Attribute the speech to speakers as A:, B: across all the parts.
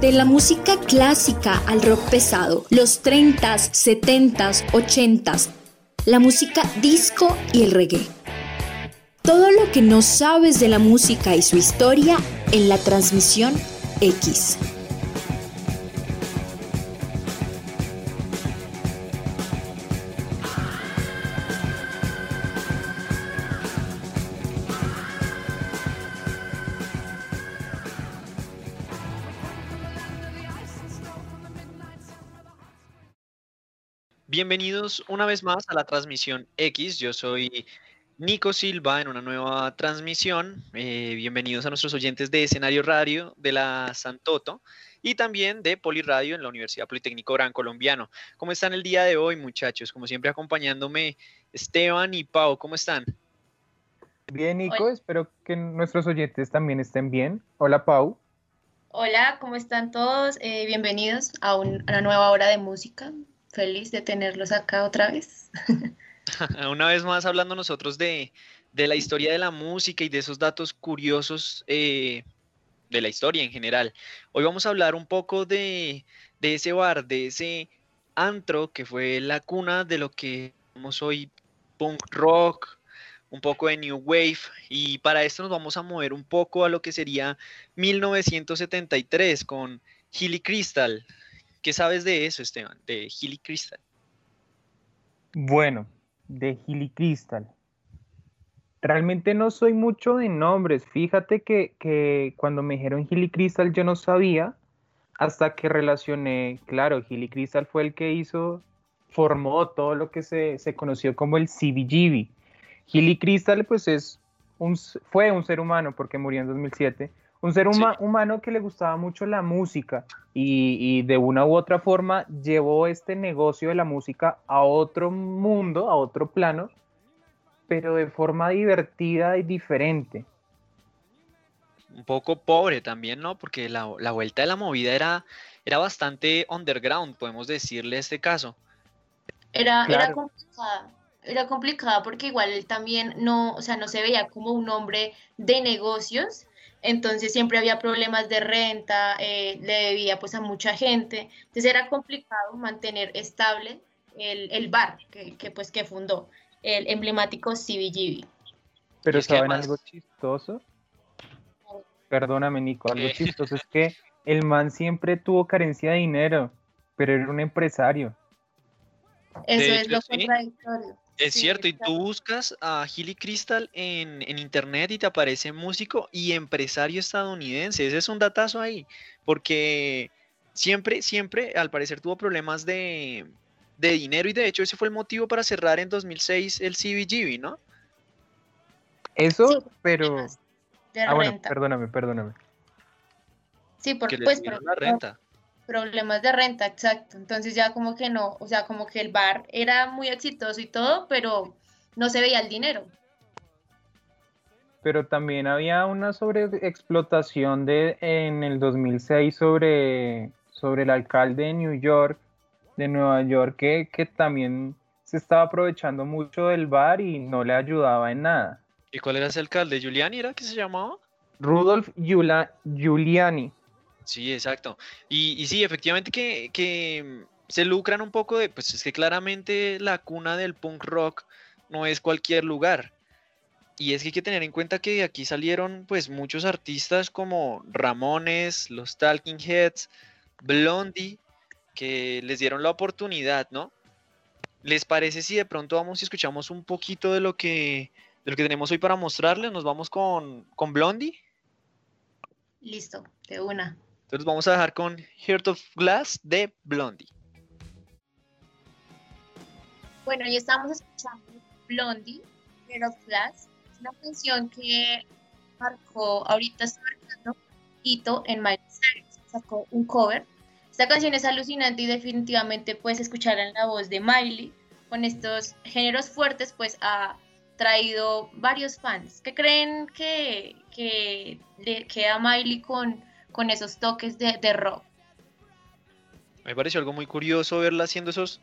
A: De la música clásica al rock pesado, los 30s, 70s, 80s, la música disco y el reggae. Todo lo que no sabes de la música y su historia en la transmisión X.
B: Bienvenidos una vez más a la transmisión X. Yo soy Nico Silva en una nueva transmisión. Eh, bienvenidos a nuestros oyentes de Escenario Radio de la Santoto y también de Poliradio en la Universidad Politécnico Gran Colombiano. ¿Cómo están el día de hoy, muchachos? Como siempre, acompañándome Esteban y Pau. ¿Cómo están?
C: Bien, Nico. Espero que nuestros oyentes también estén bien. Hola, Pau.
D: Hola, ¿cómo están todos? Eh, bienvenidos a una nueva hora de música feliz de tenerlos acá otra vez.
B: Una vez más hablando nosotros de, la historia de la música y de esos datos curiosos eh, de la historia en general. Hoy vamos a hablar un poco de, ese bar, de ese antro que fue la cuna de lo que vamos hoy punk rock, un poco de new wave y para esto nos vamos a mover un poco a lo que sería 1973 con Hilly Crystal, ¿Qué sabes de eso, Esteban, de Hilly Crystal?
C: Bueno, de Hilly Crystal. Realmente no soy mucho de nombres. Fíjate que, cuando me dijeron Hilly Crystal yo no sabía hasta que relacioné, claro, Hilly Crystal fue el que hizo, formó todo lo que se, conoció como el CBGB. Hilly Crystal pues es un, fue un ser humano porque murió en 2007 un ser humano que le gustaba mucho la música y, de una u otra forma llevó este negocio de la música a otro mundo, a otro plano, pero de forma divertida y diferente.
B: Un poco pobre también, ¿no? Porque la, vuelta de la movida era, era bastante underground, podemos decirle este caso.
D: Era, era complicada era complicada porque igual él también no, o sea, no se veía como un hombre de negocios, entonces siempre había problemas de renta, eh, le debía pues a mucha gente, entonces era complicado mantener estable el, bar que, pues que fundó, el emblemático CBGB.
C: Pero ¿saben algo chistoso? Perdóname Nico, algo chistoso es que el man siempre tuvo carencia de dinero, pero era un empresario.
D: Eso es lo contradictorio.
B: Es cierto, y tú buscas a Hilly Crystal en, internet y te aparece músico y empresario estadounidense. Ese es un datazo ahí, porque siempre, siempre, al parecer, tuvo problemas de, dinero y de hecho ese fue el motivo para cerrar en 2006 el CBGB, ¿no?
C: Eso, pero... ah, bueno, perdóname, perdóname.
D: Sí, porque pues... la renta problemas de renta, exacto. Entonces ya como que no, o sea, como que el bar era muy exitoso y todo, pero no se veía el dinero.
C: Pero también había una sobreexplotación de en el 2006 sobre, sobre el alcalde de New York, de Nueva York, que, que también se estaba aprovechando mucho del bar y no le ayudaba en nada.
B: ¿Y cuál era ese alcalde? ¿Giuliani era que se llamaba?
C: Rudolf Giuliani.
B: Sí, exacto. Y, sí, efectivamente que, se lucran un poco de, pues es que claramente la cuna del punk rock no es cualquier lugar. Y es que hay que tener en cuenta que aquí salieron pues muchos artistas como Ramones, los Talking Heads, Blondie, que les dieron la oportunidad, ¿no? ¿Les parece si de pronto vamos y escuchamos un poquito de lo que, tenemos hoy para mostrarles? Nos vamos con Blondie.
D: Listo, de una.
B: Entonces vamos a dejar con Heart of Glass de Blondie.
D: Bueno, ya estamos escuchando Blondie, Heart of Glass. Es una canción que marcó, ahorita está marcando hito en Miley Cyrus. Sacó un cover. Esta canción es alucinante y definitivamente puedes escuchar en la voz de Miley con estos géneros fuertes, pues ha traído varios fans que creen que, que le queda Miley con con esos toques de, rock.
B: Me pareció algo muy curioso verla haciendo esos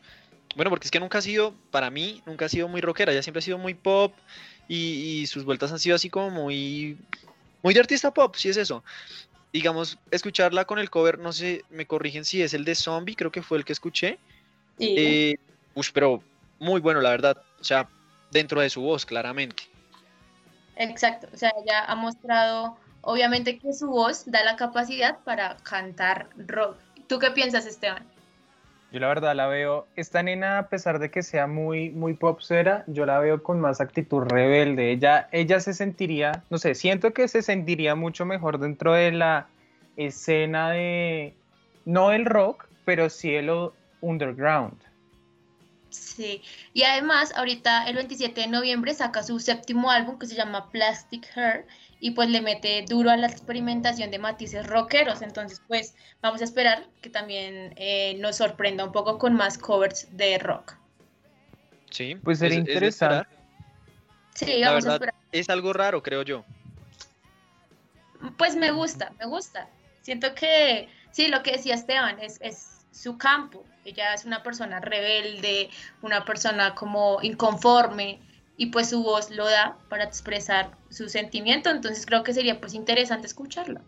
B: Bueno, porque es que nunca ha sido, para mí, nunca ha sido muy rockera, ella siempre ha sido muy pop y, y sus vueltas han sido así como muy, muy de artista pop, si es eso. Digamos, escucharla con el cover, no sé, me corrigen si es el de Zombie, creo que fue el que escuché.
D: Sí.
B: Eh, ush, pero muy bueno, la verdad. O sea, dentro de su voz, claramente.
D: Exacto, o sea, ella ha mostrado, obviamente que su voz da la capacidad para cantar rock. ¿Tú qué piensas, Esteban?
C: Yo la verdad la veo, esta nena a pesar de que sea muy, muy popsera, yo la veo con más actitud rebelde. Ella, ella se sentiría, no sé, siento que se sentiría mucho mejor dentro de la escena de, no el rock, pero sí underground.
D: Sí, y además ahorita el 27 de noviembre saca su séptimo álbum que se llama Plastic Hair y pues le mete duro a la experimentación de matices rockeros, entonces pues vamos a esperar que también eh, nos sorprenda un poco con más covers de rock.
B: Sí,
C: Pues sería
B: es- es
C: interesante.
B: esperar.
D: Sí,
B: La
D: vamos a esperar.
B: es algo raro, creo yo.
D: Pues me gusta, me gusta. Siento que, sí, lo que decía Esteban, es, es su campo. Ella es una persona rebelde, una persona como inconforme, y pues su voz lo da para expresar su sentimiento, entonces creo que sería pues interesante escucharla.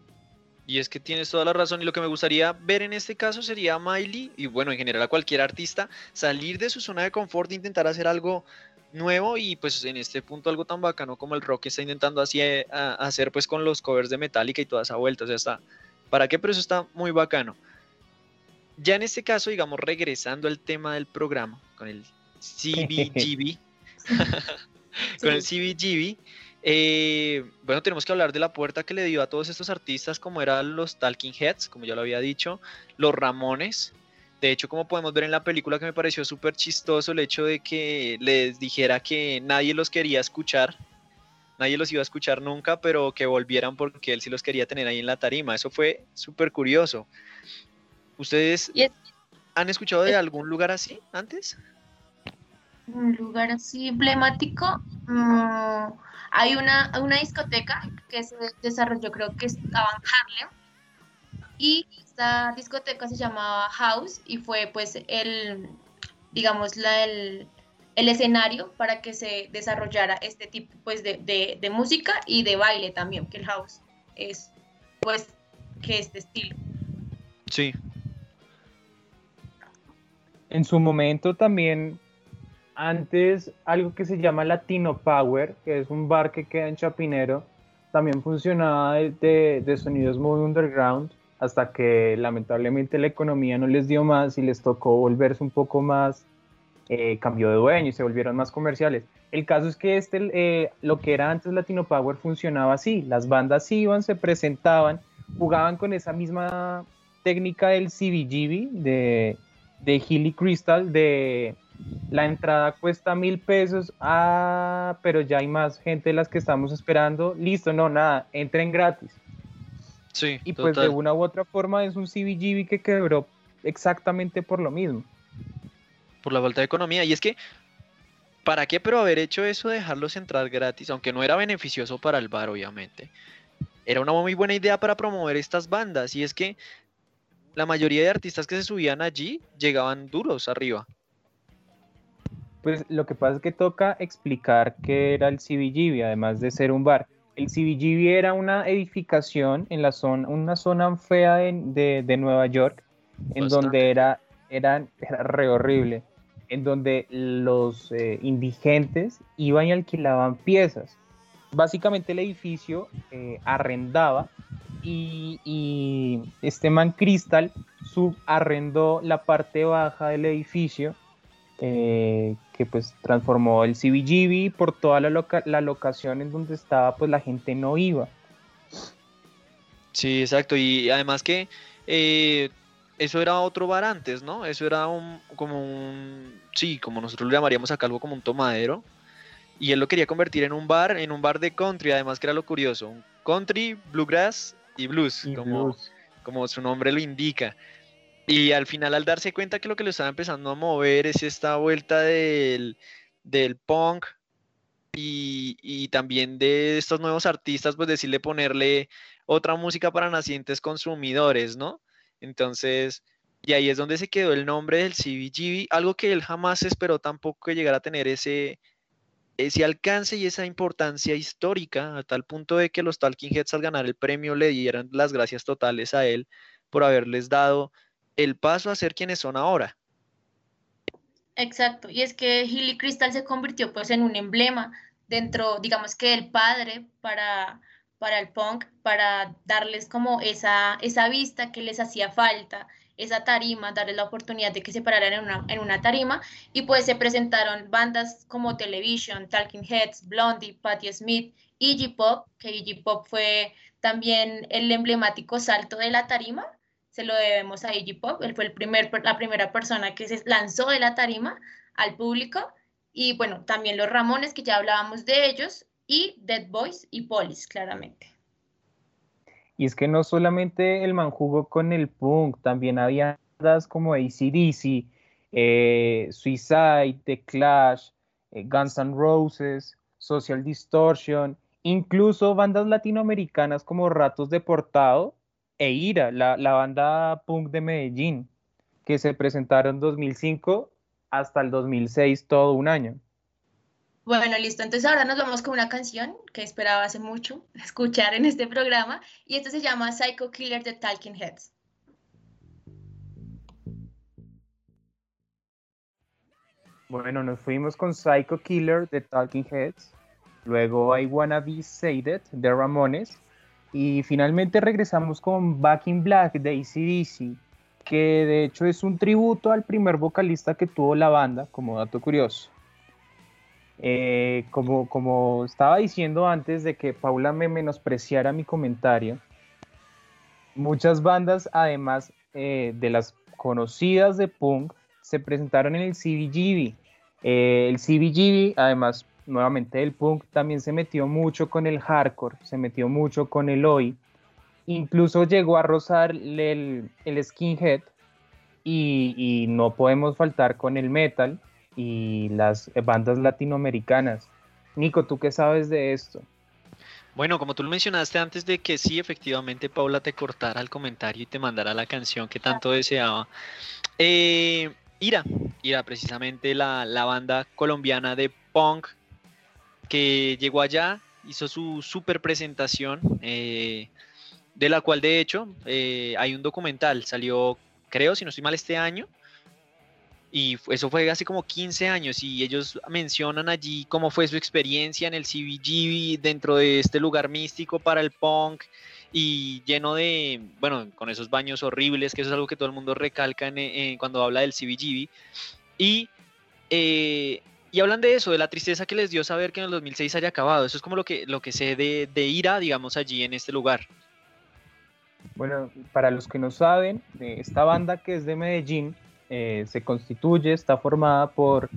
B: Y es que tienes toda la razón y lo que me gustaría ver en este caso sería a Miley y bueno, en general a cualquier artista salir de su zona de confort e intentar hacer algo nuevo y pues en este punto algo tan bacano como el rock que está intentando así eh, hacer pues con los covers de Metallica y toda esa vuelta, o sea, está, ¿para qué? Pero eso está muy bacano. Ya en este caso, digamos, regresando al tema del programa, con el CBGB, con el CBGB, eh, bueno, tenemos que hablar de la puerta que le dio a todos estos artistas, como eran los Talking Heads, como ya lo había dicho, los Ramones. De hecho, como podemos ver en la película, que me pareció súper chistoso el hecho de que les dijera que nadie los quería escuchar, nadie los iba a escuchar nunca, pero que volvieran porque él sí los quería tener ahí en la tarima. Eso fue súper curioso. ¿Ustedes
D: es-
B: han escuchado de
D: es-
B: algún lugar así antes?
D: Un lugar así emblemático. mm, hay una, una discoteca que se desarrolló, creo que estaba en Harlem. Y esta discoteca se llamaba House y fue pues el, digamos, la, el, el escenario para que se desarrollara este tipo pues de, de, de música y de baile también, que el house es pues que este estilo.
B: Sí.
C: En su momento también, antes algo que se llama Latino Power, que es un bar que queda en Chapinero, también funcionaba de, de- sonidos muy underground, hasta que lamentablemente la economía no les dio más y les tocó volverse un poco más, eh, cambió de dueño y se volvieron más comerciales. El caso es que este, eh, lo que era antes Latino Power funcionaba así, las bandas iban, se presentaban, jugaban con esa misma técnica del CBGB, de, de Hilly Crystal, de la entrada cuesta mil pesos, ah, pero ya hay más gente de las que estamos esperando, listo, no, nada, entren gratis.
B: Sí,
C: Y pues de una u otra forma es un CBGB que quebró exactamente por lo mismo.
B: por la falta de economía. Y es que, ¿para qué pero haber hecho eso de dejarlos entrar gratis? Aunque no era beneficioso para el bar, obviamente. Era una muy buena idea para promover estas bandas. Y es que la mayoría de artistas que se subían allí llegaban duros arriba.
C: Pues lo que pasa es que toca explicar qué era el CBGB, además de ser un bar. El CBGB era una edificación en la zona, una zona fea de, de- de Nueva York, en
B: Bastante.
C: donde era, era, era re horrible, en donde los eh, indigentes iban y alquilaban piezas. Básicamente el edificio eh, arrendaba y, este man Crystal subarrendó la parte baja del edificio eh, que pues transformó el CBGB por toda la, loca- la locación en donde estaba pues la gente no iba.
B: Sí, exacto. Y además que eh, eso era otro bar antes, ¿no? Eso era un, como un, sí, como nosotros lo llamaríamos acá algo como un tomadero. Y él lo quería convertir en un bar, en un bar de country, además que era lo curioso, un country, bluegrass y blues,
C: Y
B: como,
C: blues.
B: como su nombre lo indica. Y al final, al darse cuenta que lo que lo estaba empezando a mover es esta vuelta del, del punk y, y también de estos nuevos artistas, pues decirle ponerle otra música para nacientes consumidores, ¿no? Entonces, Y ahí es donde se quedó el nombre del CBGB, algo que él jamás esperó tampoco que llegara a tener ese, ese alcance y esa importancia histórica, a tal punto de que los Talking Heads al ganar el premio le dieran las gracias totales a él por haberles dado el paso a ser quienes son ahora.
D: Exacto, y es que Hilly Crystal se convirtió pues en un emblema dentro, digamos que el padre para, para el punk, para darles como esa, esa vista que les hacía falta, esa tarima, darles la oportunidad de que se pararan en una, en una tarima. Y pues se presentaron bandas como Television, Talking Heads, Blondie, Patti Smith, Iggy Pop, que Iggy Pop fue también el emblemático salto de la tarima, se lo debemos a Iggy Pop, él fue el primer, la primera persona que se lanzó de la tarima al público. Y bueno, también los Ramones que ya hablábamos de ellos y Dead Boys y Police claramente.
C: Y es que no solamente el man jugó con el punk, también había bandas como ACDC, eh, Suicide, The Clash, eh, Guns N' Roses, Social Distortion, incluso bandas latinoamericanas como Ratos Deportado e Ira, la, la banda punk de Medellín, que se presentaron en 2005 hasta el 2006, todo un año.
D: Bueno, listo. Entonces ahora nos vamos con una canción que esperaba hace mucho escuchar en este programa y esto se llama Psycho Killer de Talking Heads.
C: Bueno, nos fuimos con Psycho Killer de Talking Heads, luego I Wanna Be Said de Ramones y finalmente regresamos con Back in Black de ACDC, que de hecho es un tributo al primer vocalista que tuvo la banda, como dato curioso. Eh, como, como estaba diciendo antes de que Paula me menospreciara mi comentario, muchas bandas, además eh, de las conocidas de punk, se presentaron en el CBGB. Eh, el CBGB, además, nuevamente el punk, también se metió mucho con el hardcore, se metió mucho con el oi. Incluso llegó a rozar el, skinhead y no podemos faltar con el metal y las bandas latinoamericanas. Nico, ¿tú qué sabes de esto?
B: Bueno, como tú lo mencionaste antes de que sí, efectivamente, Paula te cortara el comentario y te mandara la canción que tanto deseaba. Eh, Ira, Ira, precisamente la, banda colombiana de punk que llegó allá, hizo su super presentación, eh, de la cual de hecho eh, hay un documental, salió, creo, si no estoy mal, este año, y eso fue hace como 15 años y ellos mencionan allí cómo fue su experiencia en el CBGB dentro de este lugar místico para el punk y lleno de, bueno, con esos baños horribles, que eso es algo que todo el mundo recalca en, cuando habla del CBGB. Y, eh, y hablan de eso, de la tristeza que les dio saber que en el 2006 haya acabado. Eso es como lo que, lo que sé de, de ira, digamos, allí en este lugar.
C: Bueno, para los que no saben, esta banda que es de Medellín, eh, se constituye, está formada por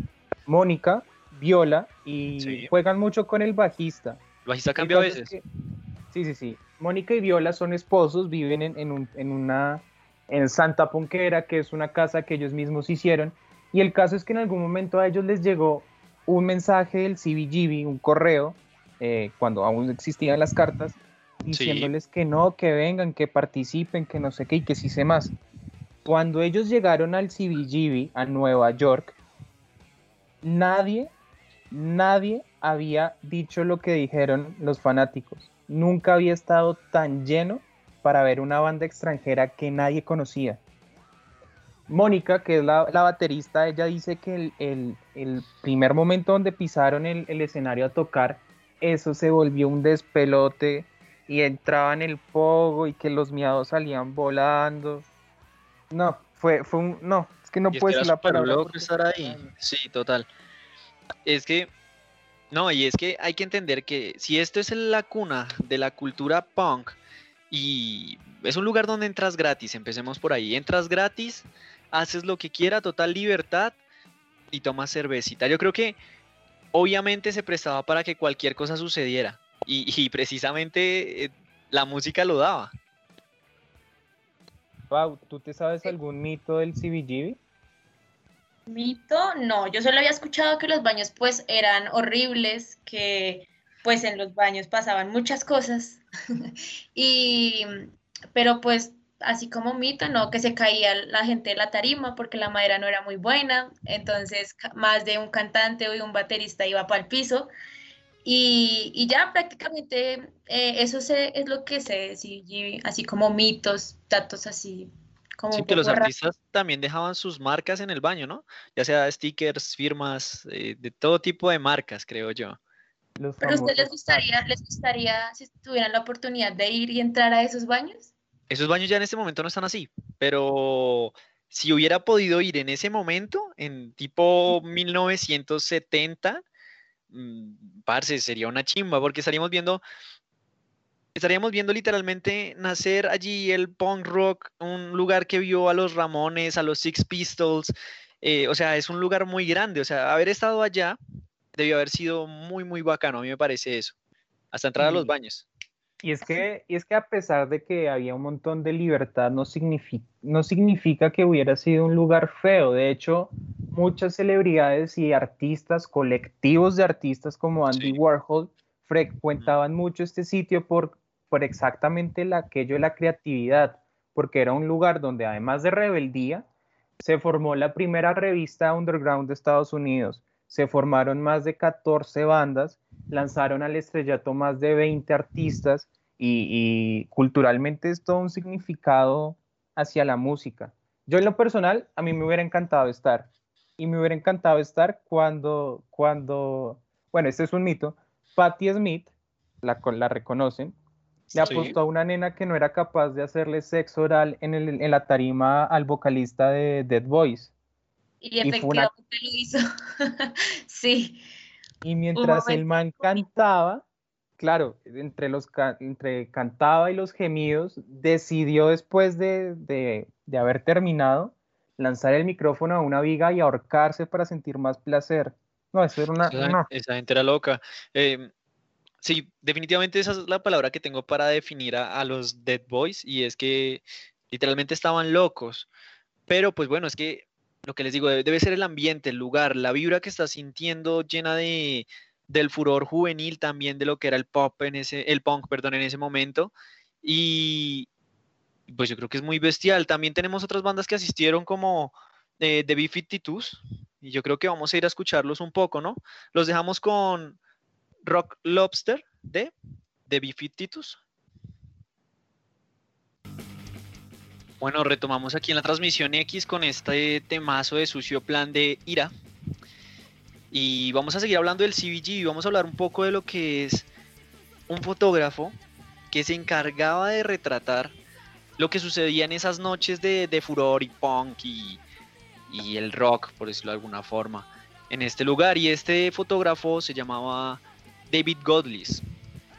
C: Mónica, Viola y juegan mucho con el bajista.
B: ¿El bajista cambia a veces?
C: sí, sí, sí. Mónica y Viola son esposos, viven en, en, una en Santa Ponquera, que es una casa que ellos mismos hicieron. Y el caso es que en algún momento a ellos les llegó un mensaje del CBGB, un correo, eh, cuando aún existían las cartas, diciéndoles que no, que vengan, que participen, que no sé qué y que sí sé más. Cuando ellos llegaron al CBGB, a Nueva York, nadie, nadie había dicho lo que dijeron los fanáticos. Nunca había estado tan lleno para ver una banda extranjera que nadie conocía. Mónica, que es la, baterista, ella dice que el, primer momento donde pisaron el, el, escenario a tocar, eso se volvió un despelote y entraban el pogo y que los miados salían volando. No, fue, fue un. No, es que no puede ser la palabra.
B: estar ahí. Sí, total. Es que. No, y es que hay que entender que si esto es la cuna de la cultura punk y es un lugar donde entras gratis, empecemos por ahí. Entras gratis, haces lo que quiera, total libertad y tomas cervecita. Yo creo que obviamente se prestaba para que cualquier cosa sucediera y, precisamente eh, la música lo daba.
C: Pau, ¿tú te sabes algún mito del CBGB?
D: Mito, no, yo solo había escuchado que los baños pues eran horribles, que pues en los baños pasaban muchas cosas, y, pero pues así como mito, ¿no? Que se caía la gente de la tarima porque la madera no era muy buena, entonces más de un cantante o de un baterista iba para el piso. Y, ya prácticamente eh, eso es lo que se decide, así como mitos, datos así. Como
B: sí, que los artistas también dejaban sus marcas en el baño, ¿no? Ya sea stickers, firmas, eh, de todo tipo de marcas, creo yo.
D: ¿Pero a ustedes les gustaría, les gustaría, si tuvieran la oportunidad de ir y entrar a esos baños?
B: Esos baños ya en este momento no están así, pero si hubiera podido ir en ese momento, en tipo 1970, mmm, parce, sería una chimba, porque estaríamos viendo, estaríamos viendo literalmente nacer allí el punk rock, un lugar que vio a los Ramones, a los Six Pistols, eh, o sea, es un lugar muy grande, o sea, haber estado allá debió haber sido muy, muy bacano, a mí me parece eso, hasta entrar a los baños.
C: Y es, que, y es que a pesar de que había un montón de libertad, no significa, no significa que hubiera sido un lugar feo. De hecho, muchas celebridades y artistas, colectivos de artistas como Andy Warhol, frecuentaban mucho este sitio por, por exactamente la, aquello de la creatividad, porque era un lugar donde además de rebeldía, se formó la primera revista underground de Estados Unidos se formaron más de 14 bandas, lanzaron al estrellato más de 20 artistas y, culturalmente es todo un significado hacia la música. Yo en lo personal, a mí me hubiera encantado estar. Y me hubiera encantado estar cuando, cuando bueno, este es un mito, Patti Smith, la, la reconocen, le apostó a una nena que no era capaz de hacerle sexo oral en, el, en la tarima al vocalista de Dead Boys.
D: Y efectivamente lo hizo. sí.
C: Y mientras el man cantaba, claro, entre los entre cantaba y los gemidos, decidió después de, de, de, haber terminado lanzar el micrófono a una viga y ahorcarse para sentir más placer. No, eso era una.
B: Esa, esa gente era loca. Em, sí, definitivamente esa es la palabra que tengo para definir a, a los Dead Boys y es que literalmente estaban locos. Pero pues bueno, es que lo que les digo, debe ser el ambiente, el lugar, la vibra que estás sintiendo llena de del furor juvenil también de lo que era el pop en ese, el punk, perdón, en ese momento. Y pues yo creo que es muy bestial. También tenemos otras bandas que asistieron como eh, The B-52s y yo creo que vamos a ir a escucharlos un poco, ¿no? Los dejamos con Rock Lobster de The B-52s. Bueno, retomamos aquí en la transmisión X con este temazo de sucio plan de ira. Y vamos a seguir hablando del CBG y vamos a hablar un poco de lo que es un fotógrafo que se encargaba de retratar lo que sucedía en esas noches de, furor y punk y, y el rock, por decirlo de alguna forma, en este lugar. Y este fotógrafo se llamaba David Godlis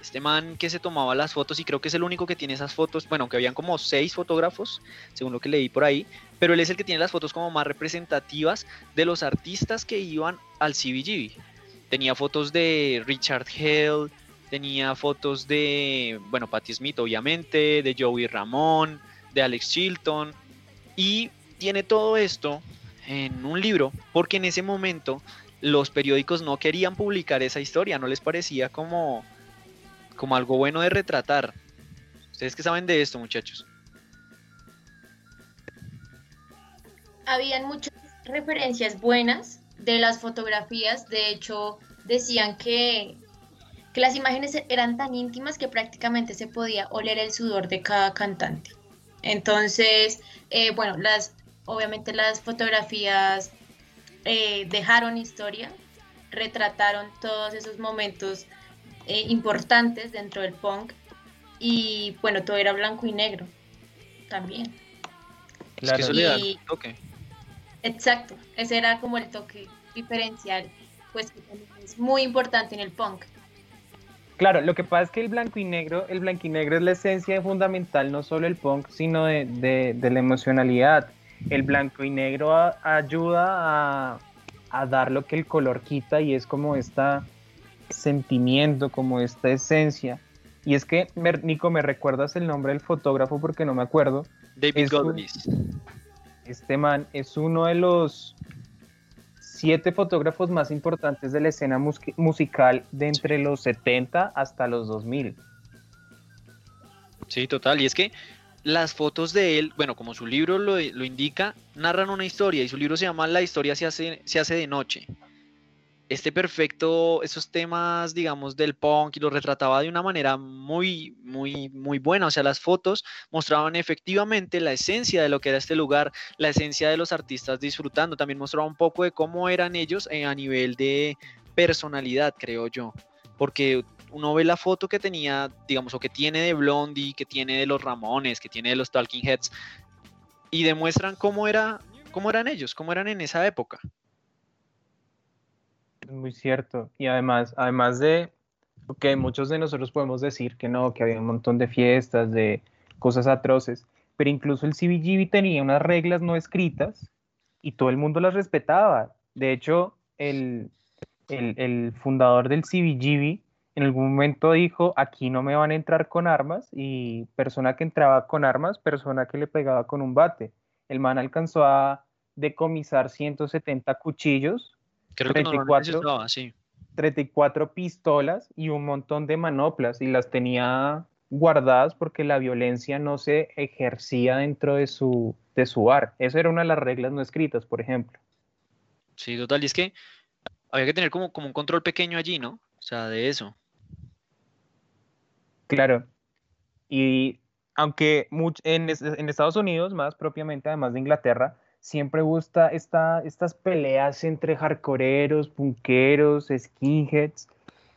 B: este man que se tomaba las fotos y creo que es el único que tiene esas fotos, bueno, aunque habían como seis fotógrafos, según lo que leí por ahí, pero él es el que tiene las fotos como más representativas de los artistas que iban al CBGB. Tenía fotos de Richard Hell, tenía fotos de, bueno, Patti Smith obviamente, de Joey Ramón, de Alex Chilton, y tiene todo esto en un libro, porque en ese momento los periódicos no querían publicar esa historia, no les parecía como como algo bueno de retratar. ¿Ustedes qué saben de esto, muchachos?
D: Habían muchas referencias buenas de las fotografías, de hecho decían que, que las imágenes eran tan íntimas que prácticamente se podía oler el sudor de cada cantante. Entonces, eh, bueno, las, obviamente las fotografías eh, dejaron historia, retrataron todos esos momentos eh, importantes dentro del punk y bueno, todo era blanco y negro también.
B: Claro. Es que toque.
D: Exacto, ese era como el toque diferencial, pues que es muy importante en el punk.
C: Claro, lo que pasa es que el blanco y negro, el blanco y negro es la esencia fundamental no solo del punk, sino de, la emocionalidad. El blanco y negro ayuda a, a, dar lo que el color quita y es como esta, sentimiento, como esta esencia. Y es que, Nico, ¿me recuerdas el nombre del fotógrafo? Porque no me acuerdo.
B: David Godlis.
C: Este man es uno de los siete fotógrafos más importantes de la escena musical de entre los 70 hasta los 2000.
B: Sí, total. Y es que las fotos de él, bueno, como su libro lo, lo, indica, narran una historia y su libro se llama La historia se hace, se hace de noche. Este perfecto, esos temas, digamos, del punk y lo retrataba de una manera muy, muy, muy buena. O sea, las fotos mostraban efectivamente la esencia de lo que era este lugar, la esencia de los artistas disfrutando. También mostraba un poco de cómo eran ellos eh, a nivel de personalidad, creo yo. Porque uno ve la foto que tenía, digamos, o que tiene de Blondie, que tiene de los Ramones, que tiene de los Talking Heads, y demuestran cómo, era, cómo eran ellos, cómo eran en esa época.
C: Es muy cierto. Y además, además de, ok, muchos de nosotros podemos decir que no, que había un montón de fiestas, de cosas atroces, pero incluso el CBGB tenía unas reglas no escritas y todo el mundo las respetaba. De hecho, el, el, el fundador del CBGB en algún momento dijo, aquí no me van a entrar con armas y persona que entraba con armas, persona que le pegaba con un bate. El man alcanzó a decomisar 170 cuchillos,
B: Creo
C: 34,
B: que no, sí.
C: 34 pistolas y un montón de manoplas y las tenía guardadas porque la violencia no se ejercía dentro de su, de su bar. Esa era una de las reglas no escritas, por ejemplo.
B: Sí, total, y es que había que tener como, como un control pequeño allí, ¿no? O sea, de eso.
C: Claro. Y aunque en, Estados Unidos, más propiamente, además de Inglaterra, siempre gusta esta, estas peleas entre hardcoreeros, punqueros, skinheads.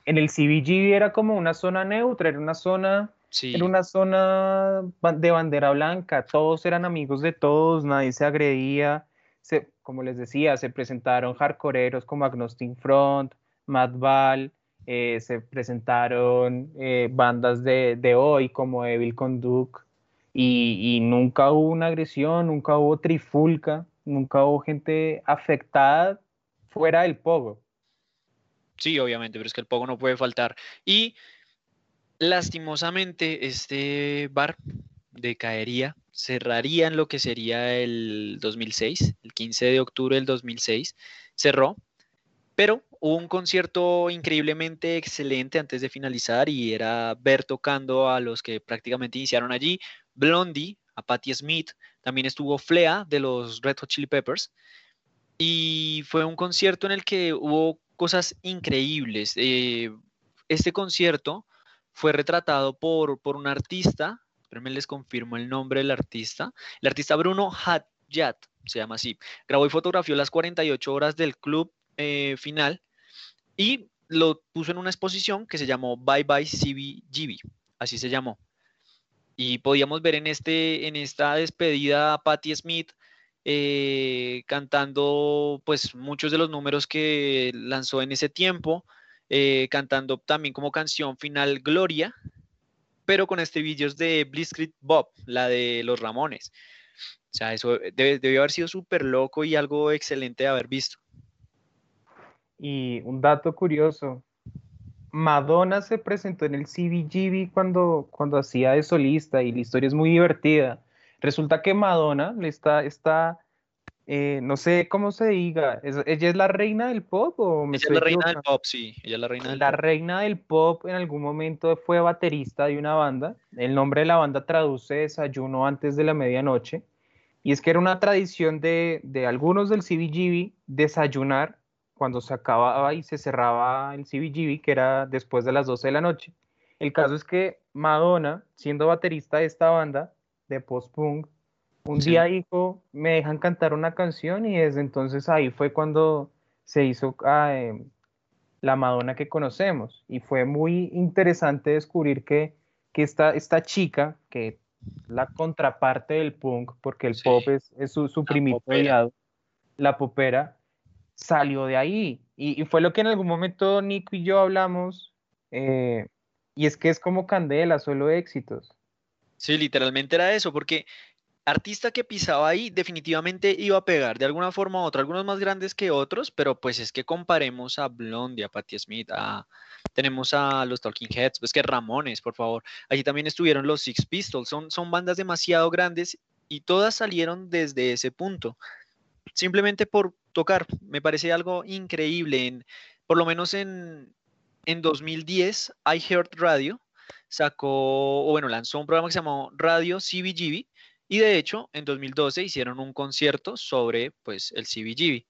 C: En el CBGB era como una zona neutra, era una zona, era una zona de bandera blanca, todos eran amigos de todos, nadie se agredía. Se, como les decía, se presentaron hardcoreeros como Agnostic Front, Madball, eh, se presentaron eh, bandas de, hoy como Evil Conduct y, nunca hubo una agresión, nunca hubo trifulca, nunca hubo gente afectada fuera del pogo.
B: Sí, obviamente, pero es que el pogo no puede faltar. Y lastimosamente este bar decaería, cerraría en lo que sería el 2006, el 15 de octubre del 2006, cerró, pero hubo un concierto increíblemente excelente antes de finalizar y era ver tocando a los que prácticamente iniciaron allí, Blondie, a Patti Smith, también estuvo Flea de los Red Hot Chili Peppers y fue un concierto en el que hubo cosas increíbles. Eh, este concierto fue retratado por, por un artista, me les confirmo el nombre del artista, el artista Bruno Hadjat, se llama así. Grabó y fotografió las 48 horas del club eh, final y lo puso en una exposición que se llamó Bye Bye CBGB, así se llamó. Y podíamos ver en, este, en esta despedida a Patti Smith eh, cantando pues muchos de los números que lanzó en ese tiempo, eh, cantando también como canción final Gloria, pero con este vídeos de Blitzkrieg Bob, la de los Ramones. O sea, eso debió haber sido súper loco y algo excelente de haber visto.
C: Y un dato curioso, Madonna se presentó en el CBGB cuando, cuando hacía de solista y la historia es muy divertida. Resulta que Madonna está, está eh, no sé cómo se diga, ¿ella es la reina del pop o
B: Ella es la reina del pop, sí, ella es la reina del
C: La reina del pop en algún momento fue baterista de una banda. El nombre de la banda traduce desayuno antes de la medianoche. Y es que era una tradición de, de algunos del CBGB desayunar cuando se acababa y se cerraba el CBGB, que era después de las 12 de la noche. El caso es que Madonna, siendo baterista de esta banda de post-punk, un día dijo, me dejan cantar una canción y desde entonces ahí fue cuando se hizo ah, em, la Madonna que conocemos. Y fue muy interesante descubrir que, que esta, esta chica, que la contraparte del punk, porque el pop es, su, su la popera, salió de ahí. Y, fue lo que en algún momento Nico y yo hablamos, eh, y es que es como candela, solo éxitos.
B: Sí, literalmente era eso, porque artista que pisaba ahí definitivamente iba a pegar de alguna forma u otra, algunos más grandes que otros, pero pues es que comparemos a Blondie, a Patti Smith, a, tenemos a los Talking Heads, pues que Ramones, por favor, allí también estuvieron los Six Pistols, son, son bandas demasiado grandes y todas salieron desde ese punto, simplemente por tocar. Me parece algo increíble. En, por lo menos en, en 2010, iHeart Radio sacó, o bueno, lanzó un programa que se llamó Radio CBGB y de hecho en 2012 hicieron un concierto sobre pues el CBGB.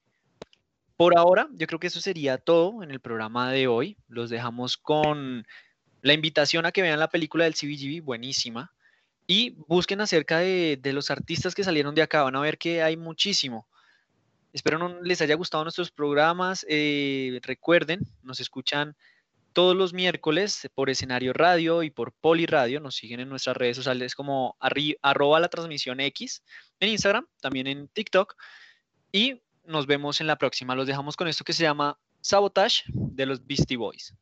B: Por ahora, yo creo que eso sería todo en el programa de hoy. Los dejamos con la invitación a que vean la película del CBGB, buenísima. Y busquen acerca de, los artistas que salieron de acá. Van a ver que hay muchísimo. Espero no les haya gustado nuestros programas. Eh, recuerden, nos escuchan todos los miércoles por escenario radio y por Poli Radio. Nos siguen en nuestras redes sociales como arroba la transmisión X en Instagram, también en TikTok. Y nos vemos en la próxima. Los dejamos con esto que se llama Sabotage de los Beastie Boys.